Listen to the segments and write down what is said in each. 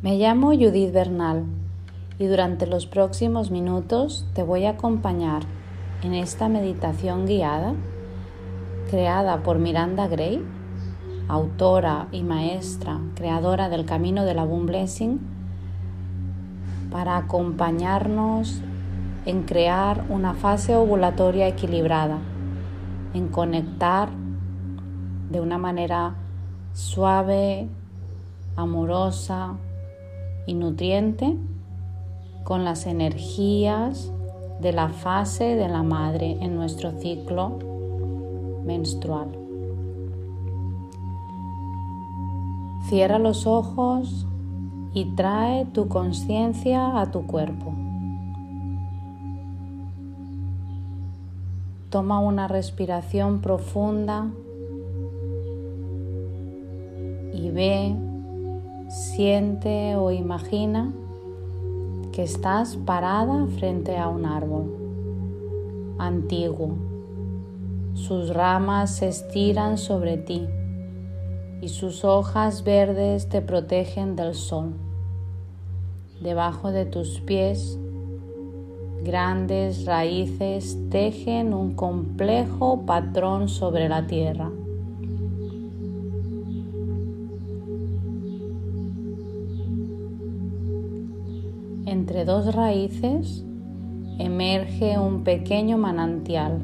Me llamo Judith Bernal y durante los próximos minutos te voy a acompañar en esta meditación guiada creada por Miranda Gray, autora y maestra creadora del Camino de la Boom Blessing, para acompañarnos en crear una fase ovulatoria equilibrada, en conectar de una manera suave, amorosa, y nutriente con las energías de la fase de la madre en nuestro ciclo menstrual. Cierra los ojos y trae tu conciencia a tu cuerpo. Toma una respiración profunda y ve Siente o imagina que estás parada frente a un árbol antiguo. Sus ramas se estiran sobre ti y sus hojas verdes te protegen del sol. Debajo de tus pies, grandes raíces tejen un complejo patrón sobre la tierra. Entre dos raíces emerge un pequeño manantial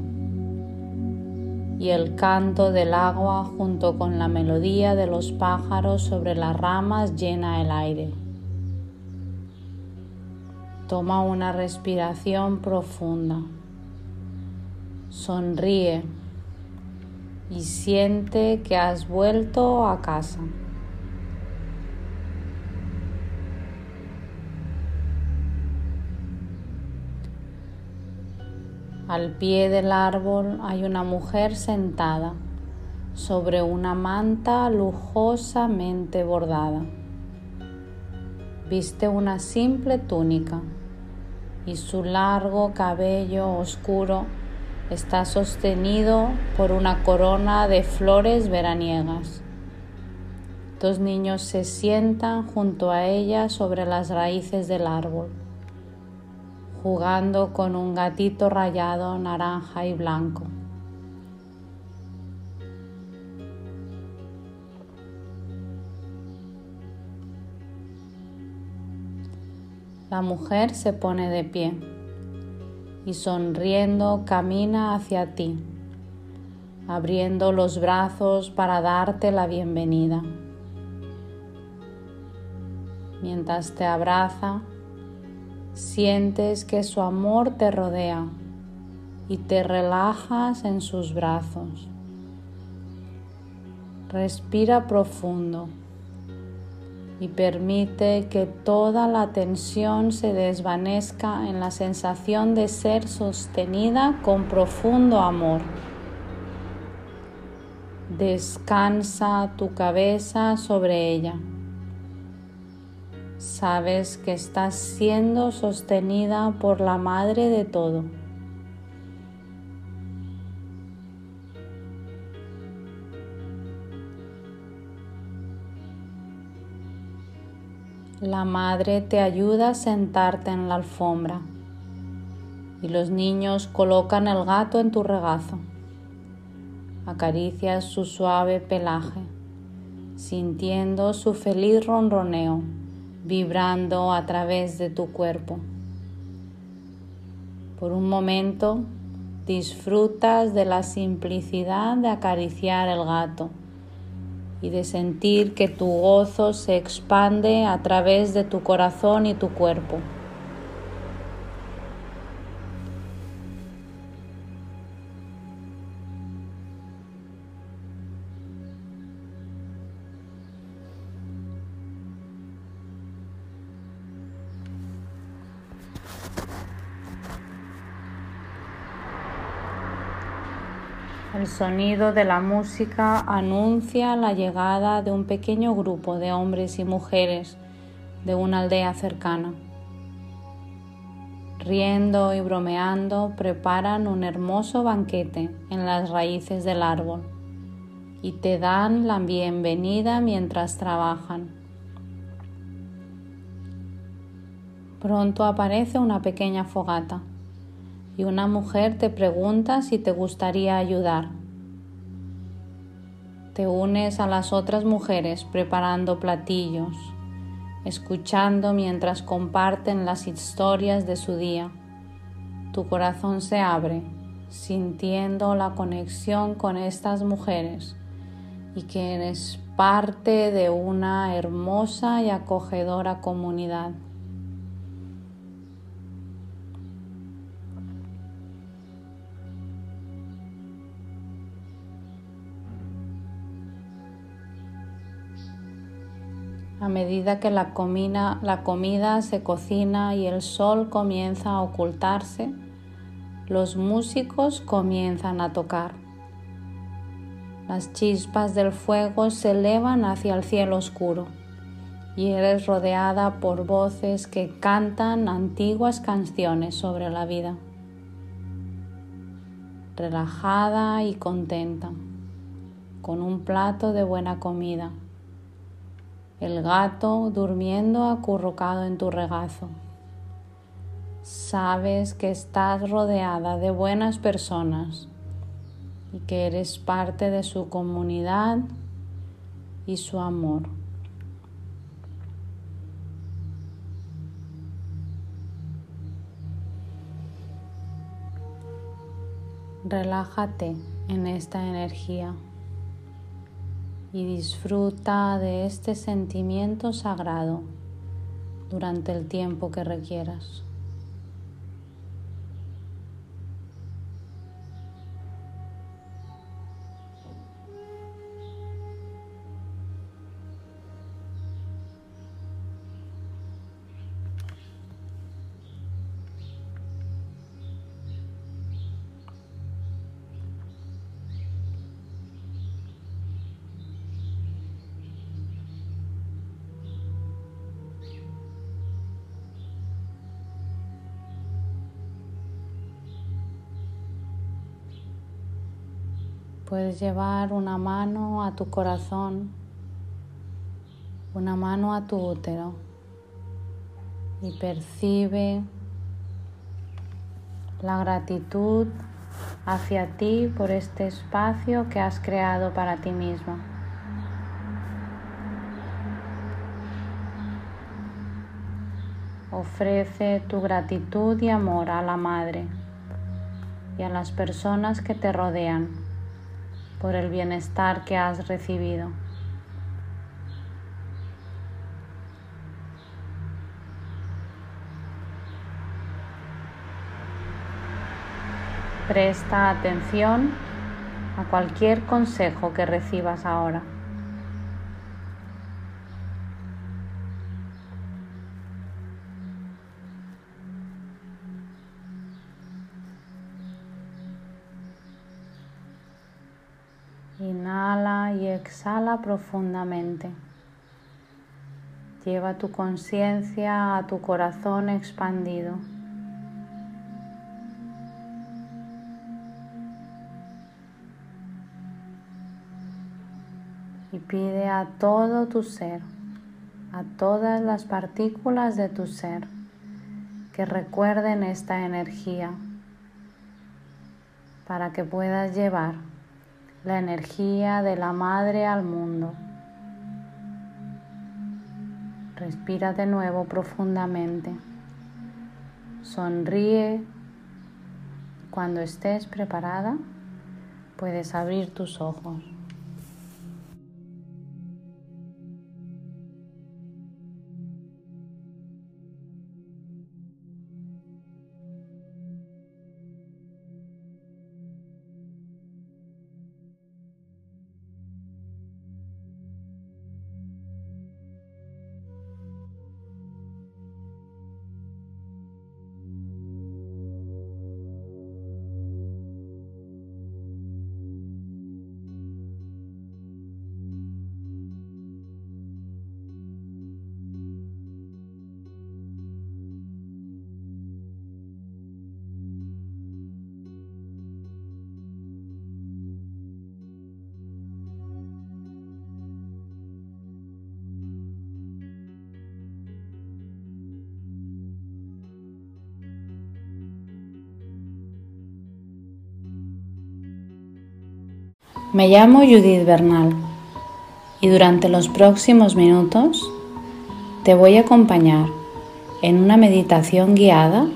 y el canto del agua junto con la melodía de los pájaros sobre las ramas llena el aire. Toma una respiración profunda. Sonríe y siente que has vuelto a casa. Al pie del árbol hay una mujer sentada sobre una manta lujosamente bordada. Viste una simple túnica y su largo cabello oscuro está sostenido por una corona de flores veraniegas. Dos niños se sientan junto a ella sobre las raíces del árbol jugando con un gatito rayado naranja y blanco. La mujer se pone de pie y sonriendo camina hacia ti, abriendo los brazos para darte la bienvenida. Mientras te abraza, Sientes que su amor te rodea y te relajas en sus brazos. Respira profundo y permite que toda la tensión se desvanezca en la sensación de ser sostenida con profundo amor. Descansa tu cabeza sobre ella. Sabes que estás siendo sostenida por la Madre de todo. La madre te ayuda a sentarte en la alfombra y los niños colocan el gato en tu regazo. Acaricias su suave pelaje, sintiendo su feliz ronroneo vibrando a través de tu cuerpo. Por un momento disfrutas de la simplicidad de acariciar el gato y de sentir que tu gozo se expande a través de tu corazón y tu cuerpo. Sonido de la música anuncia la llegada de un pequeño grupo de hombres y mujeres de una aldea cercana. Riendo y bromeando preparan un hermoso banquete en las raíces del árbol y te dan la bienvenida mientras trabajan. Pronto aparece una pequeña fogata y una mujer te pregunta si te gustaría ayudar. Te unes a las otras mujeres preparando platillos, escuchando mientras comparten las historias de su día. Tu corazón se abre, sintiendo la conexión con estas mujeres y que eres parte de una hermosa y acogedora comunidad. A medida que la comida, se cocina y el sol comienza a ocultarse, los músicos comienzan a tocar. Las chispas del fuego se elevan hacia el cielo oscuro y eres rodeada por voces que cantan antiguas canciones sobre la vida. Relajada y contenta, con un plato de buena comida el gato durmiendo acurrucado en tu regazo. Sabes que estás rodeada de buenas personas y que eres parte de su comunidad y su amor. Relájate en esta energía y disfruta de este sentimiento sagrado durante el tiempo que requieras. Puedes llevar una mano a tu corazón, una mano a tu útero y percibe la gratitud hacia ti por este espacio que has creado para ti misma. Ofrece tu gratitud y amor a la Madre y a las personas que te rodean por el bienestar que has recibido. Presta atención a cualquier consejo que recibas ahora. Exhala profundamente. Lleva tu conciencia a tu corazón expandido. Y pide a todo tu ser, a todas las partículas de tu ser, que recuerden esta energía para que puedas llevar la energía de la madre al mundo. Respira de nuevo profundamente. Sonríe. Cuando estés preparada, puedes abrir tus ojos. Me llamo Judith Bernal y durante los próximos minutos te voy a acompañar en una meditación guiada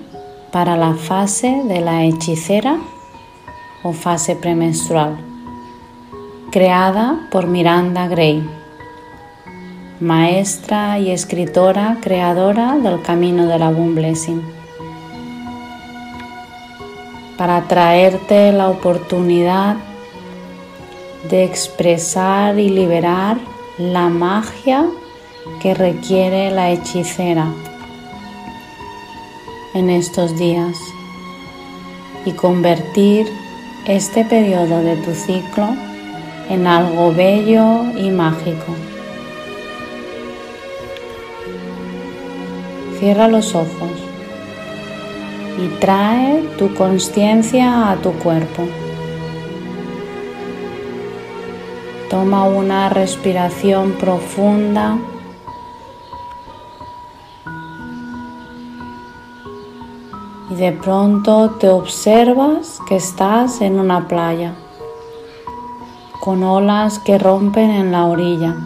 para la fase de la hechicera o fase premenstrual, creada por Miranda Gray, maestra y escritora creadora del Camino de la Boom Blessing, para traerte la oportunidad de expresar y liberar la magia que requiere la hechicera en estos días y convertir este periodo de tu ciclo en algo bello y mágico. Cierra los ojos y trae tu conciencia a tu cuerpo. Toma una respiración profunda. Y de pronto te observas que estás en una playa con olas que rompen en la orilla.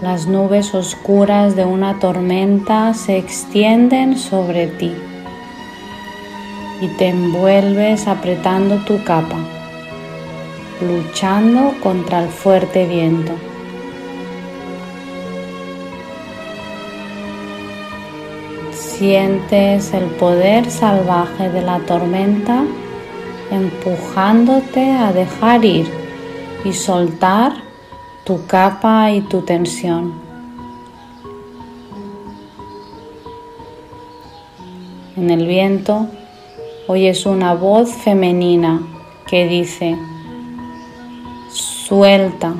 Las nubes oscuras de una tormenta se extienden sobre ti y te envuelves apretando tu capa luchando contra el fuerte viento. Sientes el poder salvaje de la tormenta empujándote a dejar ir y soltar tu capa y tu tensión. En el viento oyes una voz femenina que dice, Suelta.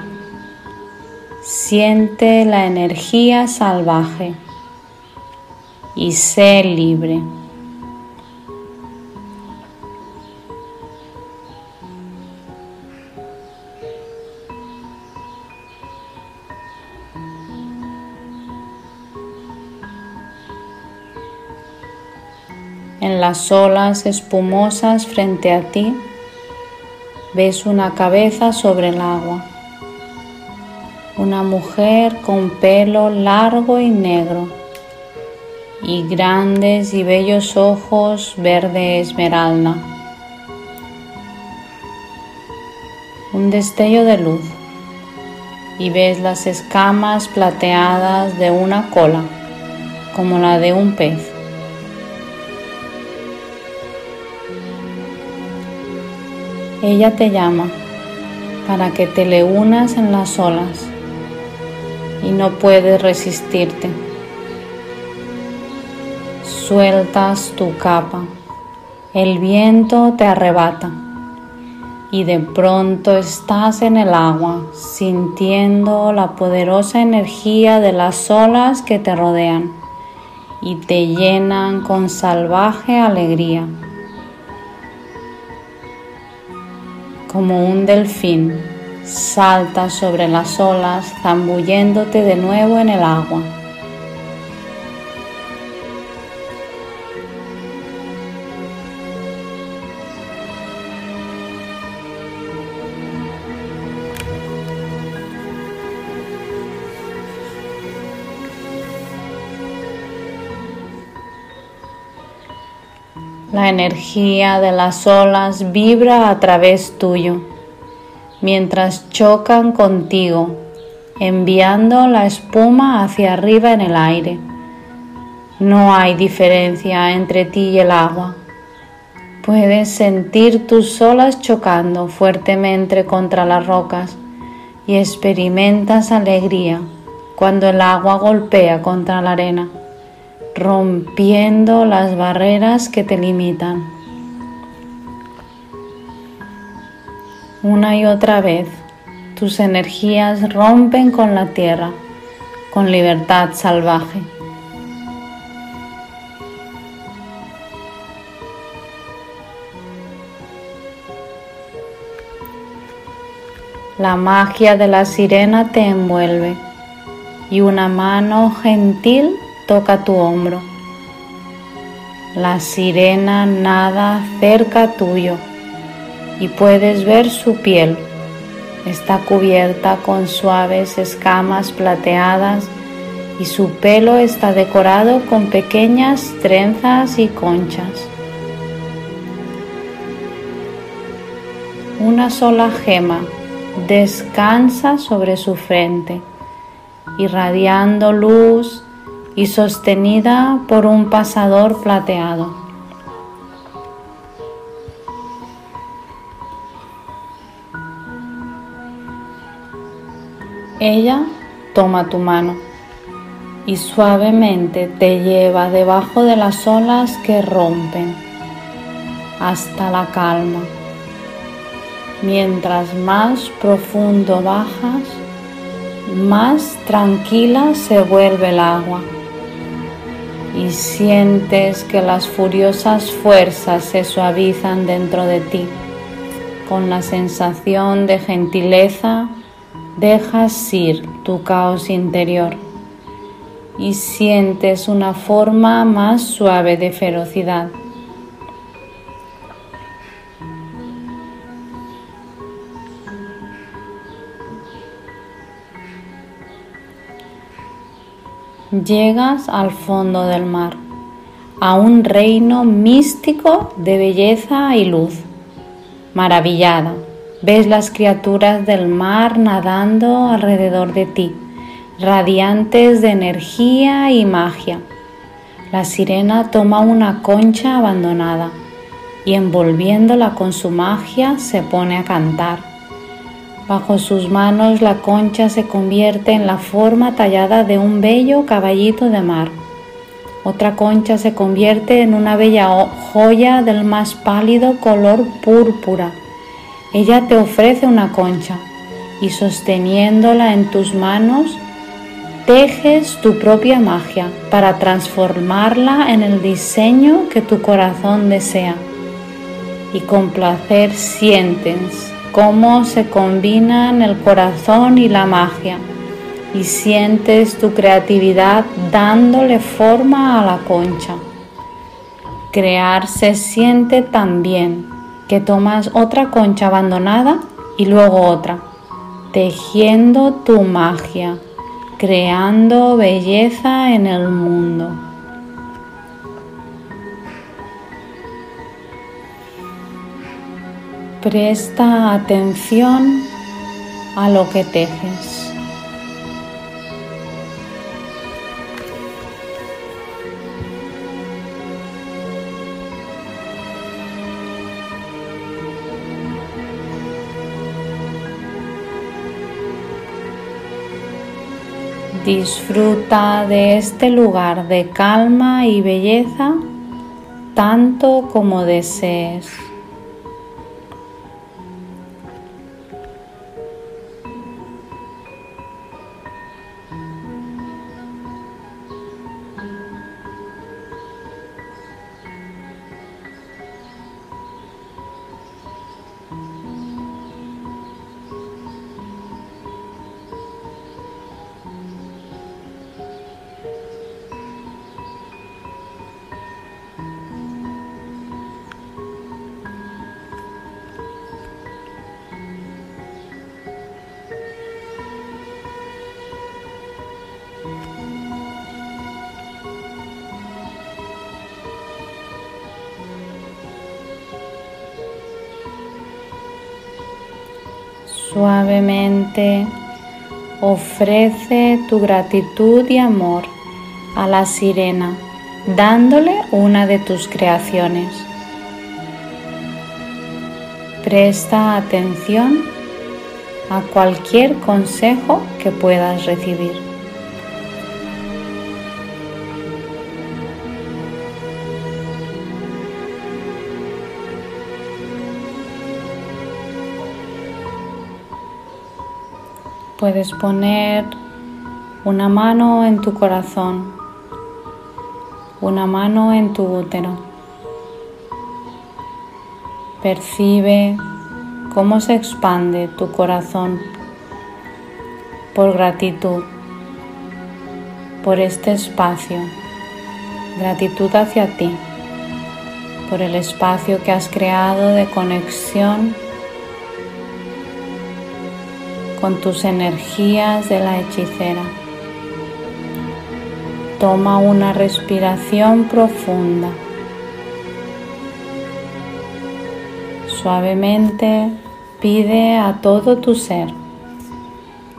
Siente la energía salvaje y sé libre. En las olas espumosas frente a ti, ves una cabeza sobre el agua, una mujer con pelo largo y negro y grandes y bellos ojos verde esmeralda. Un destello de luz y ves las escamas plateadas de una cola como la de un pez. Ella te llama para que te le unas en las olas y no puedes resistirte. Sueltas tu capa, el viento te arrebata y de pronto estás en el agua sintiendo la poderosa energía de las olas que te rodean y te llenan con salvaje alegría. Como un delfín, salta sobre las olas zambulléndote de nuevo en el agua. La energía de las olas vibra a través tuyo mientras chocan contigo, enviando la espuma hacia arriba en el aire. No hay diferencia entre ti y el agua. Puedes sentir tus olas chocando fuertemente contra las rocas y experimentas alegría cuando el agua golpea contra la arena rompiendo las barreras que te limitan. Una y otra vez, tus energías rompen con la tierra, con libertad salvaje. La magia de la sirena te envuelve y una mano gentil toca tu hombro. La sirena nada cerca tuyo y puedes ver su piel. Está cubierta con suaves escamas plateadas y su pelo está decorado con pequeñas trenzas y conchas. Una sola gema descansa sobre su frente, irradiando luz y sostenida por un pasador plateado. Ella toma tu mano y suavemente te lleva debajo de las olas que rompen hasta la calma. Mientras más profundo bajas, más tranquila se vuelve el agua y sientes que las furiosas fuerzas se suavizan dentro de ti. Con la sensación de gentileza dejas ir tu caos interior y sientes una forma más suave de ferocidad. Llegas al fondo del mar, a un reino místico de belleza y luz. Maravillada, ves las criaturas del mar nadando alrededor de ti radiantes de energía y magia. La sirena toma una concha abandonada y envolviéndola con su magia se pone a cantar. Bajo sus manos la concha se convierte en la forma tallada de un bello caballito de mar. Otra concha se convierte en una bella joya del más pálido color púrpura. Ella te ofrece una concha y sosteniéndola en tus manos tejes tu propia magia para transformarla en el diseño que tu corazón desea. Y con placer sientes cómo se combinan el corazón y la magia. Y sientes tu creatividad dándole forma a la concha. Crear se siente tan bien que tomas otra concha abandonada y luego otra, tejiendo tu magia creando belleza en el mundo. Presta atención a lo que tejes. Disfruta de este lugar de calma y belleza tanto como desees. Suavemente ofrece tu gratitud y amor a la sirena, dándole una de tus creaciones. Presta atención a cualquier consejo que puedas recibir. Puedes poner una mano en tu corazón, una mano en tu útero. Percibe cómo se expande tu corazón por gratitud, por este espacio, gratitud hacia ti, por el espacio que has creado de conexión con tus energías de la hechicera. Toma una respiración profunda. Suavemente pide a todo tu ser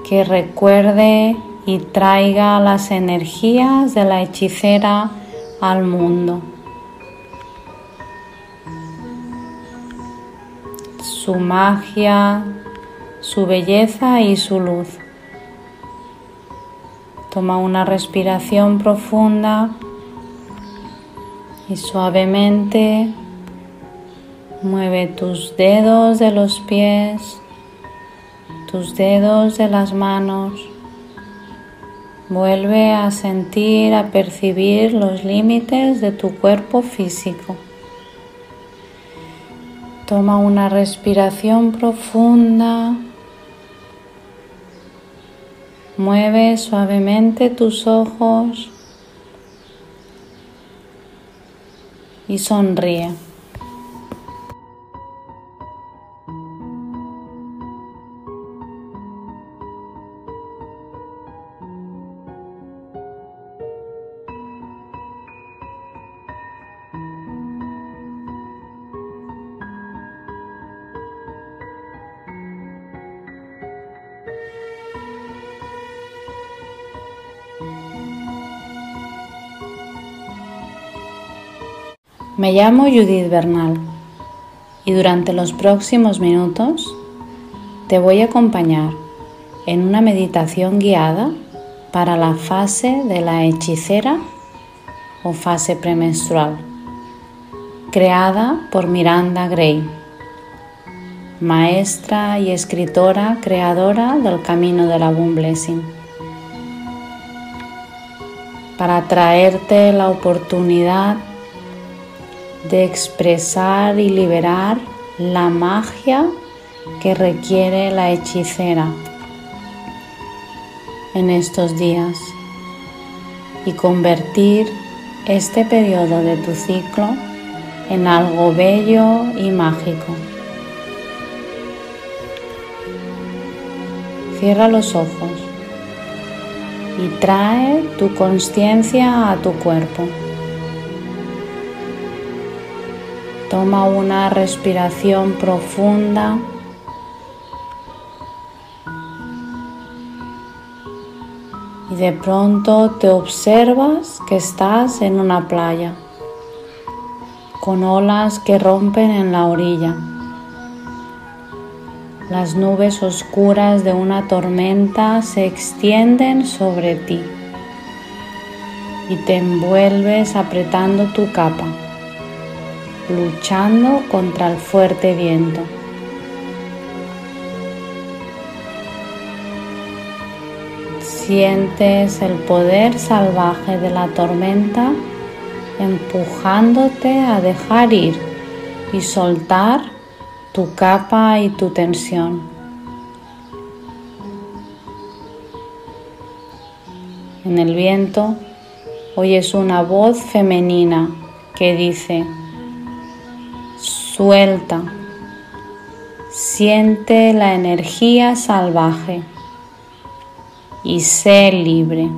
que recuerde y traiga las energías de la hechicera al mundo. Su magia, su belleza y su luz. Toma una respiración profunda y suavemente Mueve tus dedos de los pies, tus dedos de las manos. Vuelve a sentir, a percibir los límites de tu cuerpo físico. Toma una respiración profunda. Mueve suavemente tus ojos y sonríe. Me llamo Judith Bernal y durante los próximos minutos te voy a acompañar en una meditación guiada para la fase de la hechicera o fase premenstrual, creada por Miranda Gray, maestra y escritora creadora del Camino de la Boom Blessing, para traerte la oportunidad de expresar y liberar la magia que requiere la hechicera en estos días y convertir este periodo de tu ciclo en algo bello y mágico. Cierra los ojos y trae tu conciencia a tu cuerpo. Toma una respiración profunda. Y de pronto te observas que estás en una playa con olas que rompen en la orilla. Las nubes oscuras de una tormenta se extienden sobre ti y te envuelves apretando tu capa luchando contra el fuerte viento. Sientes el poder salvaje de la tormenta empujándote a dejar ir y soltar tu capa y tu tensión. En el viento oyes una voz femenina que dice, Suelta. Siente la energía salvaje y sé libre.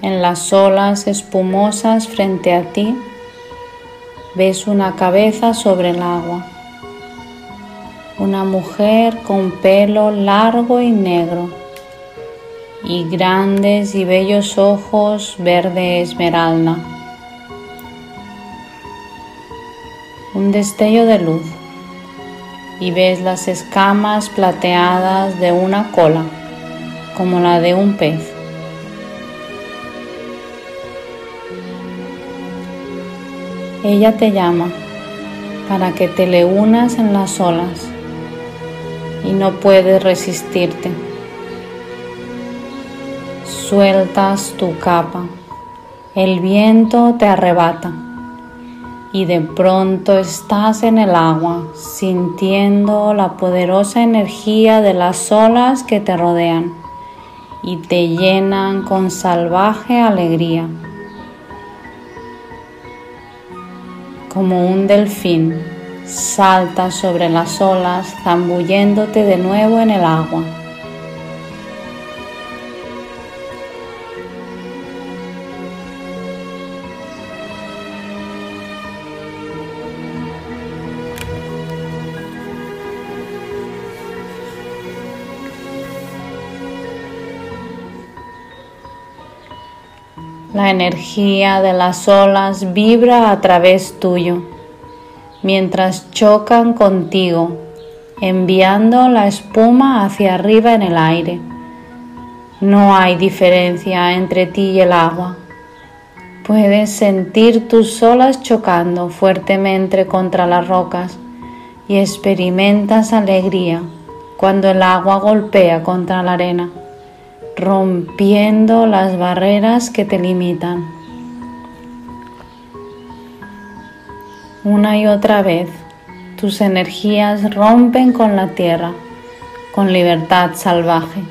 En las olas espumosas frente a ti, ves una cabeza sobre el agua, una mujer con pelo largo y negro y grandes y bellos ojos verde esmeralda. Un destello de luz y ves las escamas plateadas de una cola como la de un pez. Ella te llama para que te le unas en las olas y no puedes resistirte. Sueltas tu capa, el viento te arrebata y de pronto estás en el agua, sintiendo la poderosa energía de las olas que te rodean y te llenan con salvaje alegría. Como un delfín, saltas sobre las olas, zambulléndote de nuevo en el agua. Energía de las olas vibra a través tuyo mientras chocan contigo, enviando la espuma hacia arriba en el aire. No hay diferencia entre ti y el agua. Puedes sentir tus olas chocando fuertemente contra las rocas y experimentas alegría cuando el agua golpea contra la arena rompiendo las barreras que te limitan. Una y otra vez, tus energías rompen con la tierra, con libertad salvaje.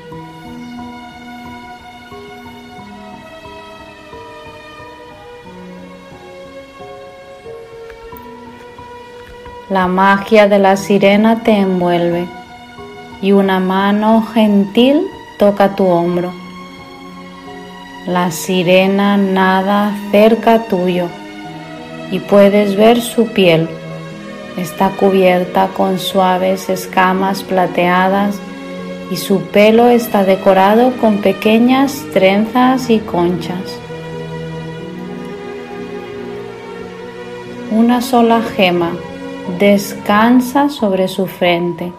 La magia de la sirena te envuelve y una mano gentil toca tu hombro. La sirena nada cerca tuyo y puedes ver su piel. Está cubierta con suaves escamas plateadas y su pelo está decorado con pequeñas trenzas y conchas. Una sola gema descansa sobre su frente,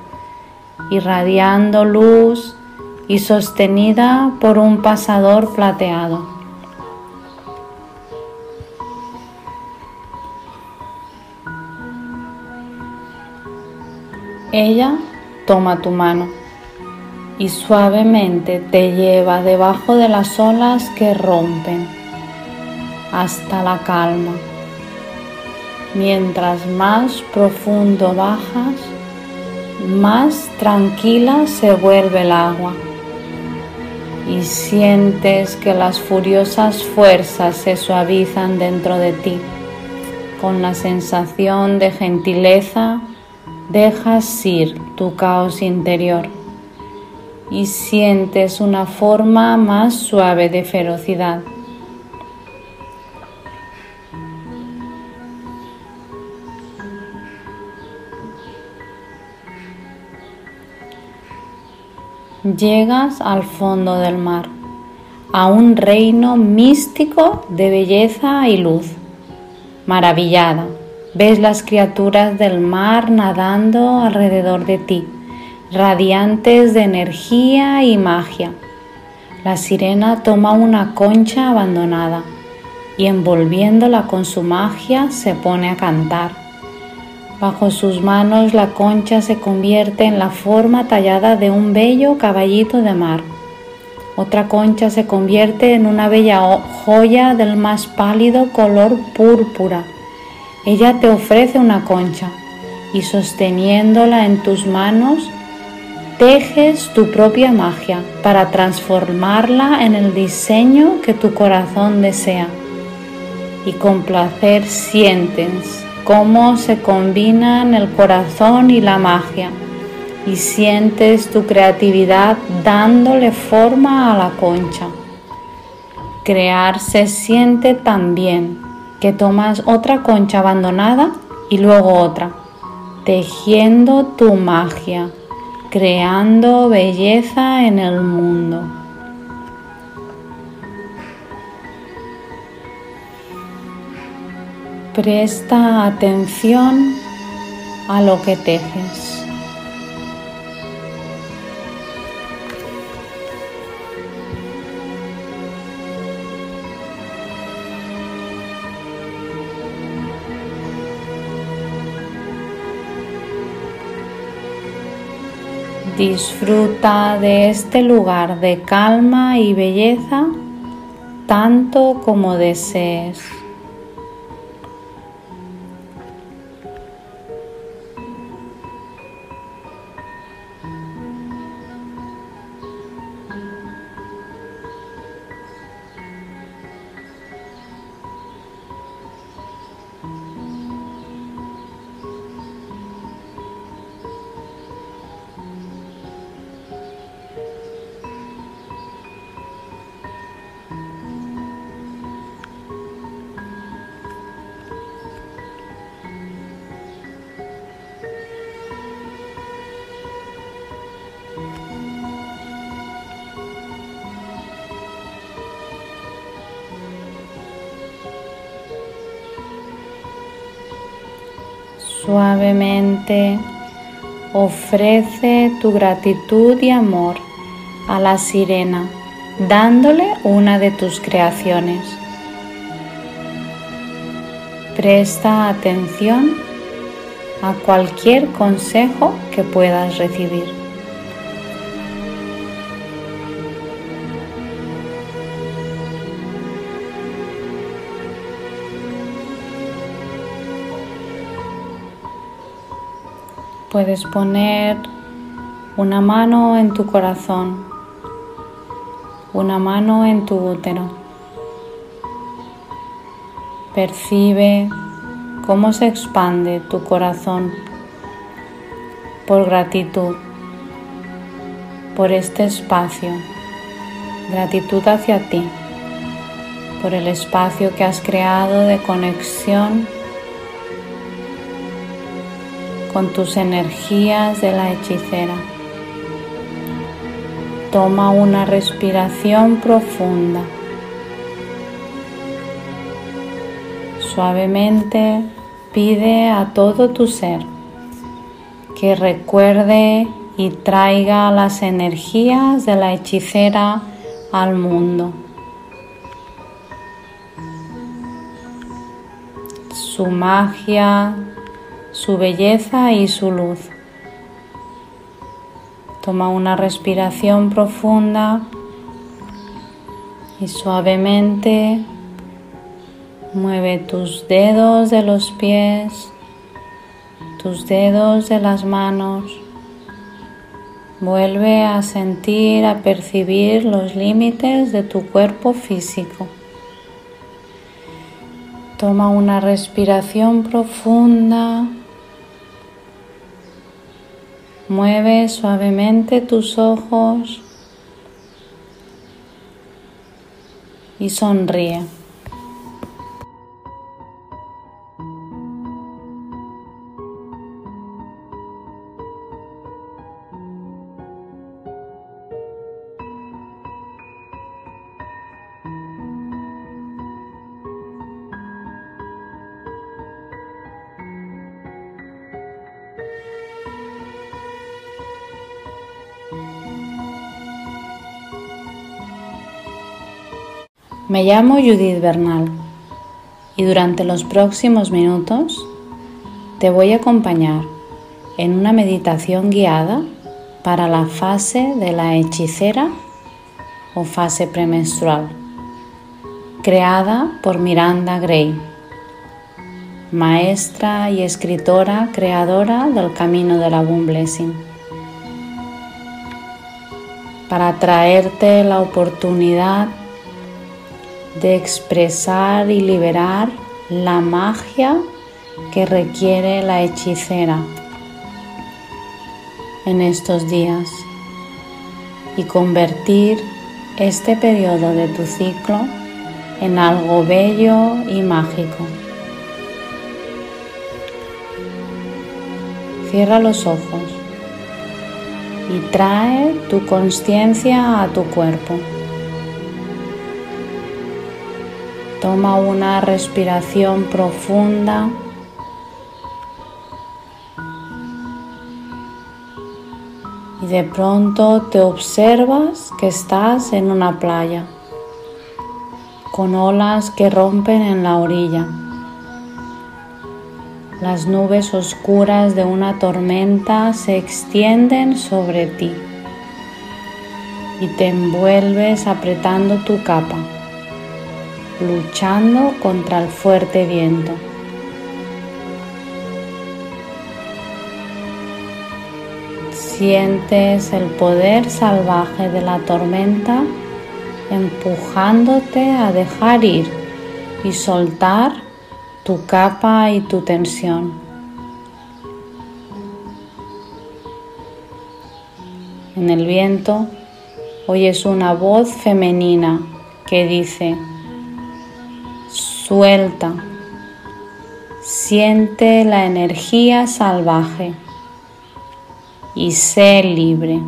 irradiando luz y sostenida por un pasador plateado. Ella toma tu mano y suavemente te lleva debajo de las olas que rompen hasta la calma. Mientras más profundo bajas, más tranquila se vuelve el agua y sientes que las furiosas fuerzas se suavizan dentro de ti. Con la sensación de gentileza dejas ir tu caos interior y sientes una forma más suave de ferocidad. Llegas al fondo del mar, a un reino místico de belleza y luz. Maravillada, ves las criaturas del mar nadando alrededor de ti, radiantes de energía y magia. La sirena toma una concha abandonada y envolviéndola con su magia se pone a cantar Bajo sus manos la concha se convierte en la forma tallada de un bello caballito de mar. Otra concha se convierte en una bella joya del más pálido color púrpura. Ella te ofrece una concha y sosteniéndola en tus manos, tejes tu propia magia para transformarla en el diseño que tu corazón desea. Y con placer sientes cómo se combinan el corazón y la magia y sientes tu creatividad dándole forma a la concha. Crear se siente tan bien que tomas otra concha abandonada y luego otra, tejiendo tu magia, creando belleza en el mundo. Presta atención a lo que tejes. Disfruta de este lugar de calma y belleza tanto como desees. Ofrece tu gratitud y amor a la sirena, dándole una de tus creaciones. Presta atención a cualquier consejo que puedas recibir. Puedes poner una mano en tu corazón, una mano en tu útero. Percibe cómo se expande tu corazón por gratitud, por este espacio, gratitud hacia ti, por el espacio que has creado de conexión con tus energías de la hechicera. Toma una respiración profunda. Suavemente pide a todo tu ser que recuerde y traiga las energías de la hechicera al mundo. Su magia, su belleza y su luz. Toma una respiración profunda y suavemente mueve tus dedos de los pies, tus dedos de las manos. Vuelve a sentir, a percibir los límites de tu cuerpo físico. Toma una respiración profunda Mueve suavemente tus ojos y sonríe. Me llamo Judith Bernal y durante los próximos minutos te voy a acompañar en una meditación guiada para la fase de la hechicera o fase premenstrual, creada por Miranda Gray, maestra y escritora creadora del Camino de la Boom Blessing, para traerte la oportunidad de expresar y liberar la magia que requiere la hechicera en estos días y convertir este periodo de tu ciclo en algo bello y mágico. Cierra los ojos y trae tu conciencia a tu cuerpo. Toma una respiración profunda. Y de pronto te observas que estás en una playa con olas que rompen en la orilla. Las nubes oscuras de una tormenta se extienden sobre ti y te envuelves apretando tu capa luchando contra el fuerte viento. Sientes el poder salvaje de la tormenta empujándote a dejar ir y soltar tu capa y tu tensión. En el viento oyes una voz femenina que dice, Suelta. Siente la energía salvaje y sé libre.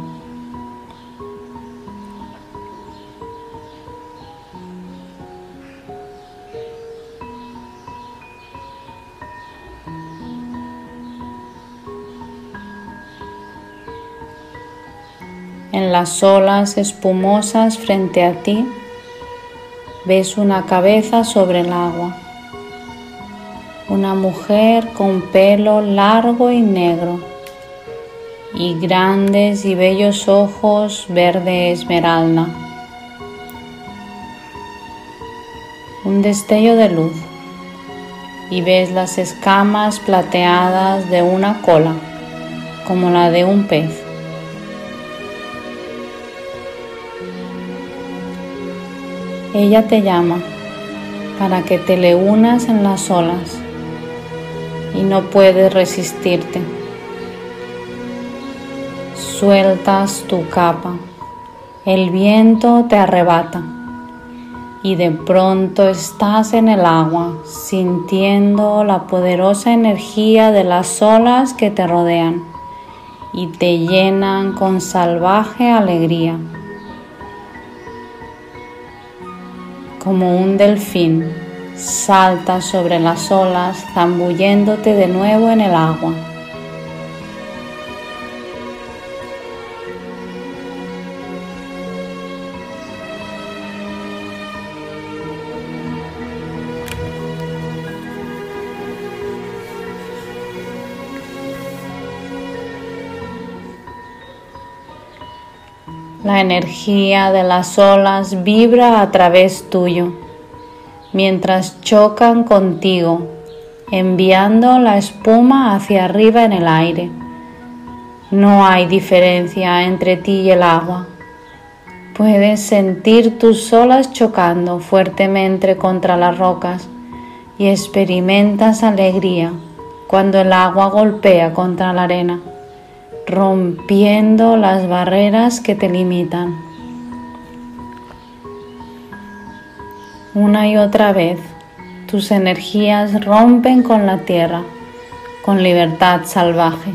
En las olas espumosas frente a ti, ves una cabeza sobre el agua, una mujer con pelo largo y negro y grandes y bellos ojos verde esmeralda. Un destello de luz y ves las escamas plateadas de una cola como la de un pez. Ella te llama para que te le unas en las olas y no puedes resistirte. Sueltas tu capa, el viento te arrebata y de pronto estás en el agua sintiendo la poderosa energía de las olas que te rodean y te llenan con salvaje alegría. Como un delfín, saltas sobre las olas zambulléndote de nuevo en el agua. La energía de las olas vibra a través tuyo mientras chocan contigo, enviando la espuma hacia arriba en el aire. No hay diferencia entre ti y el agua. Puedes sentir tus olas chocando fuertemente contra las rocas y experimentas alegría cuando el agua golpea contra la arena rompiendo las barreras que te limitan. Una y otra vez, tus energías rompen con la tierra, con libertad salvaje.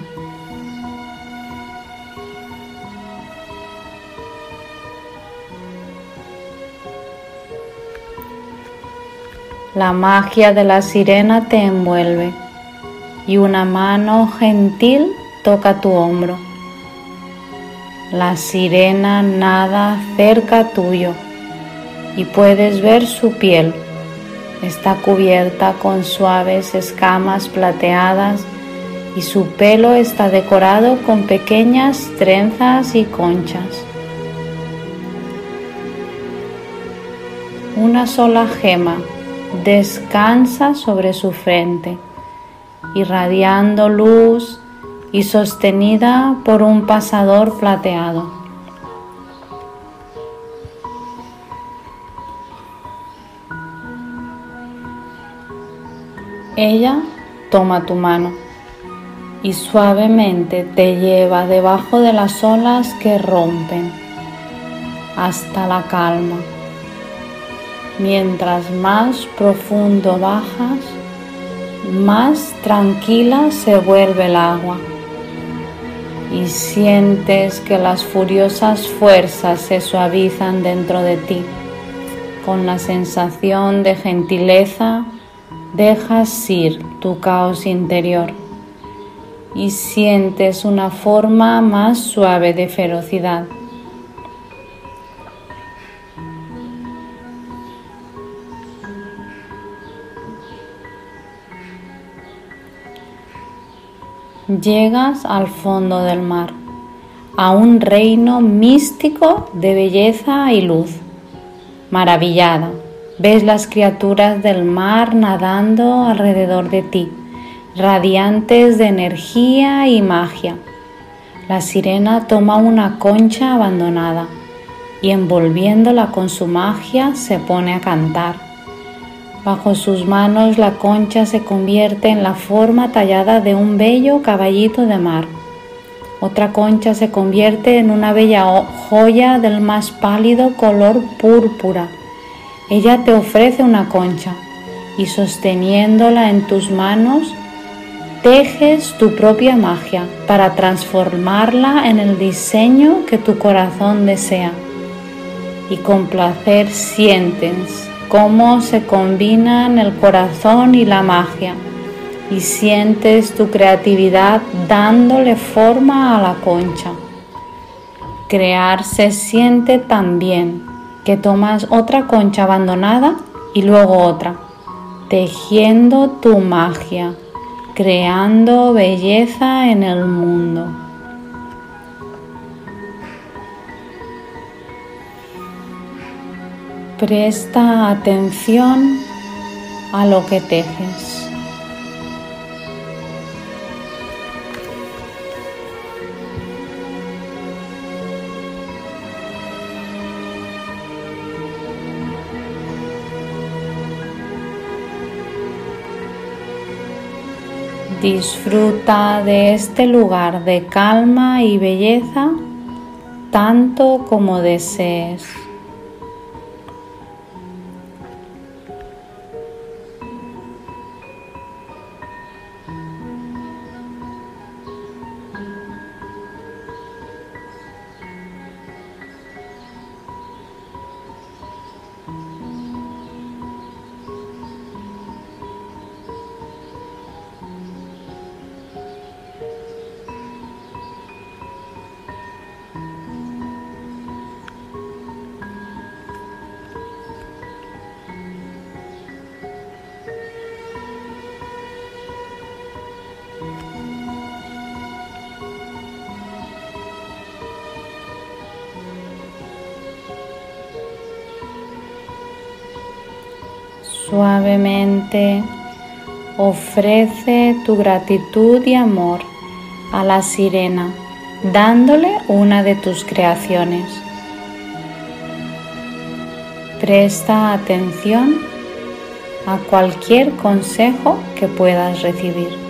La magia de la sirena te envuelve y una mano gentil toca tu hombro. La sirena nada cerca tuyo y puedes ver su piel. Está cubierta con suaves escamas plateadas y su pelo está decorado con pequeñas trenzas y conchas. Una sola gema descansa sobre su frente, irradiando luz y sostenida por un pasador plateado. Ella toma tu mano y suavemente te lleva debajo de las olas que rompen hasta la calma. Mientras más profundo bajas, más tranquila se vuelve el agua y sientes que las furiosas fuerzas se suavizan dentro de ti. Con la sensación de gentileza dejas ir tu caos interior y sientes una forma más suave de ferocidad. Llegas al fondo del mar, a un reino místico de belleza y luz. Maravillada, ves las criaturas del mar nadando alrededor de ti, radiantes de energía y magia. La sirena toma una concha abandonada y envolviéndola con su magia se pone a cantar Bajo sus manos la concha se convierte en la forma tallada de un bello caballito de mar. Otra concha se convierte en una bella joya del más pálido color púrpura. Ella te ofrece una concha y sosteniéndola en tus manos, tejes tu propia magia para transformarla en el diseño que tu corazón desea. Y con placer sientes cómo se combinan el corazón y la magia y sientes tu creatividad dándole forma a la concha. Crear se siente tan bien que tomas otra concha abandonada y luego otra, tejiendo tu magia, creando belleza en el mundo. Presta atención a lo que tejes. Disfruta de este lugar de calma y belleza tanto como desees. Suavemente ofrece tu gratitud y amor a la sirena, dándole una de tus creaciones. Presta atención a cualquier consejo que puedas recibir.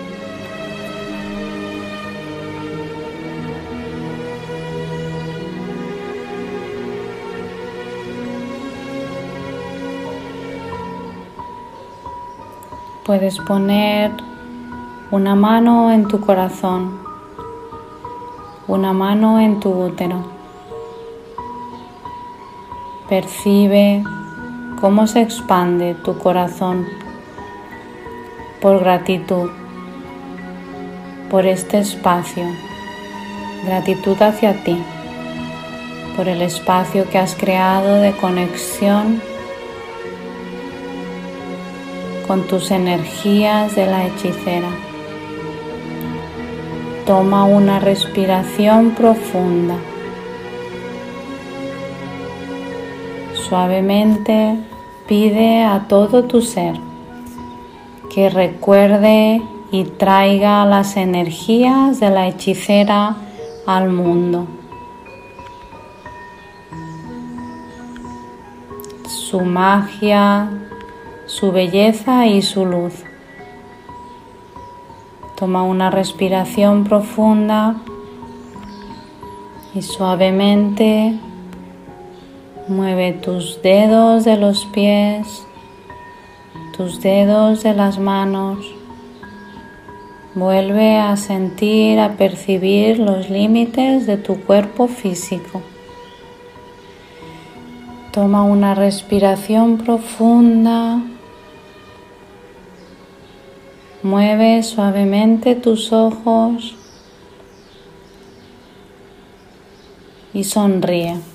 Puedes poner una mano en tu corazón, una mano en tu útero. Percibe cómo se expande tu corazón por gratitud, por este espacio, gratitud hacia ti, por el espacio que has creado de conexión con tus energías de la hechicera. Toma una respiración profunda. Suavemente pide a todo tu ser que recuerde y traiga las energías de la hechicera al mundo. Su magia, su belleza y su luz. Toma una respiración profunda y suavemente mueve tus dedos de los pies, tus dedos de las manos. Vuelve a sentir, a percibir los límites de tu cuerpo físico. Toma una respiración profunda Mueve suavemente tus ojos y sonríe.